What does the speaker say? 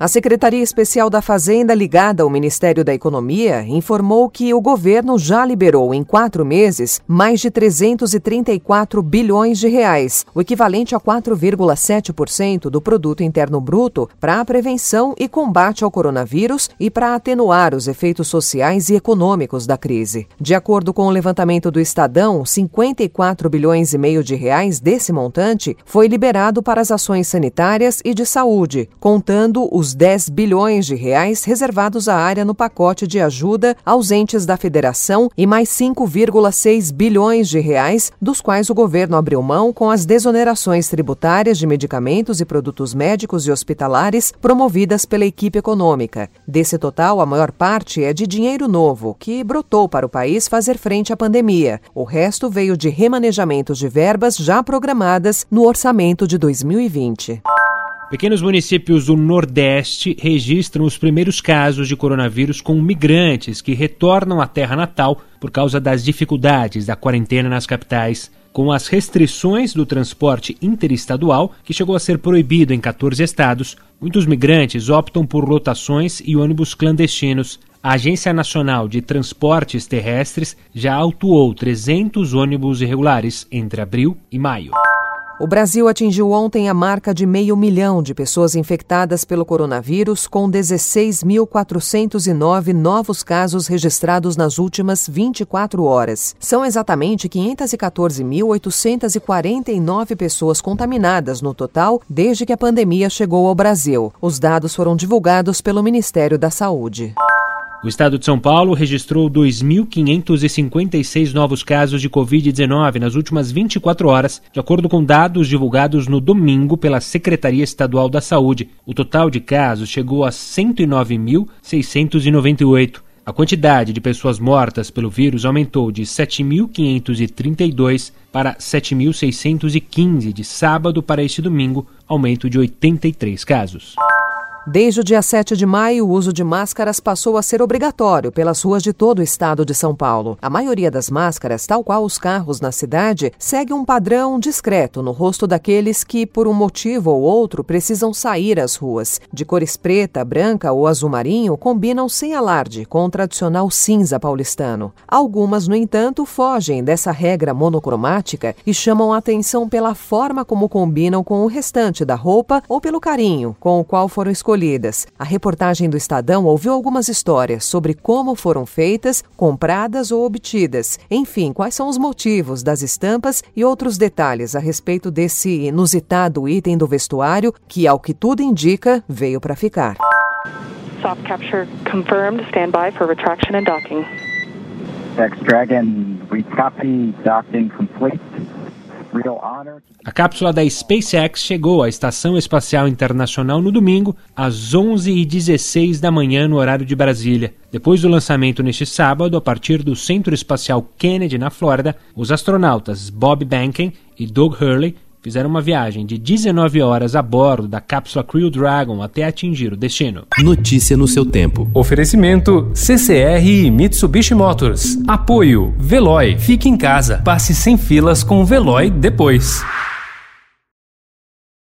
A Secretaria Especial da Fazenda, ligada ao Ministério da Economia, informou que o governo já liberou em quatro meses mais de 334 bilhões de reais, o equivalente a 4,7% do produto interno bruto, para a prevenção e combate ao coronavírus e para atenuar os efeitos sociais e econômicos da crise. De acordo com o levantamento do Estadão, 54 bilhões e meio de reais desse montante foi liberado para as ações sanitárias e de saúde, contando os os 10 bilhões de reais reservados à área no pacote de ajuda aos entes da federação e mais 5,6 bilhões de reais, dos quais o governo abriu mão com as desonerações tributárias de medicamentos e produtos médicos e hospitalares promovidas pela equipe econômica. Desse total, a maior parte é de dinheiro novo, que brotou para o país fazer frente à pandemia. O resto veio de remanejamentos de verbas já programadas no orçamento de 2020. Pequenos municípios do Nordeste registram os primeiros casos de coronavírus com migrantes que retornam à terra natal por causa das dificuldades da quarentena nas capitais. Com as restrições do transporte interestadual, que chegou a ser proibido em 14 estados, muitos migrantes optam por lotações e ônibus clandestinos. A Agência Nacional de Transportes Terrestres já autuou 300 ônibus irregulares entre abril e maio. O Brasil atingiu ontem a marca de meio milhão de pessoas infectadas pelo coronavírus, com 16.409 novos casos registrados nas últimas 24 horas. São exatamente 514.849 pessoas contaminadas no total desde que a pandemia chegou ao Brasil. Os dados foram divulgados pelo Ministério da Saúde. O estado de São Paulo registrou 2.556 novos casos de Covid-19 nas últimas 24 horas, de acordo com dados divulgados no domingo pela Secretaria Estadual da Saúde. O total de casos chegou a 109.698. A quantidade de pessoas mortas pelo vírus aumentou de 7.532 para 7.615 de sábado para este domingo, aumento de 83 casos. Desde o dia 7 de maio, o uso de máscaras passou a ser obrigatório pelas ruas de todo o estado de São Paulo. A maioria das máscaras, tal qual os carros na cidade, segue um padrão discreto no rosto daqueles que, por um motivo ou outro, precisam sair às ruas. De cores preta, branca ou azul marinho, combinam sem alarde com o tradicional cinza paulistano. Algumas, no entanto, fogem dessa regra monocromática e chamam a atenção pela forma como combinam com o restante da roupa ou pelo carinho com o qual foram escolhidas escolhidas. A reportagem do Estadão ouviu algumas histórias sobre como foram feitas, compradas ou obtidas. Enfim, quais são os motivos das estampas e outros detalhes a respeito desse inusitado item do vestuário que, ao que tudo indica, veio para ficar. Soft capture confirmed. Stand by for retraction and docking. X-Dragon, we copy. Docking complete. A cápsula da SpaceX chegou à Estação Espacial Internacional no domingo, às 11h16 da manhã, no horário de Brasília. Depois do lançamento neste sábado, a partir do Centro Espacial Kennedy, na Flórida, os astronautas Bob Behnken e Doug Hurley fizeram uma viagem de 19 horas a bordo da cápsula Crew Dragon até atingir o destino. Notícia no seu tempo. Oferecimento CCR e Mitsubishi Motors. Apoio Veloy. Fique em casa. Passe sem filas com o Veloy depois.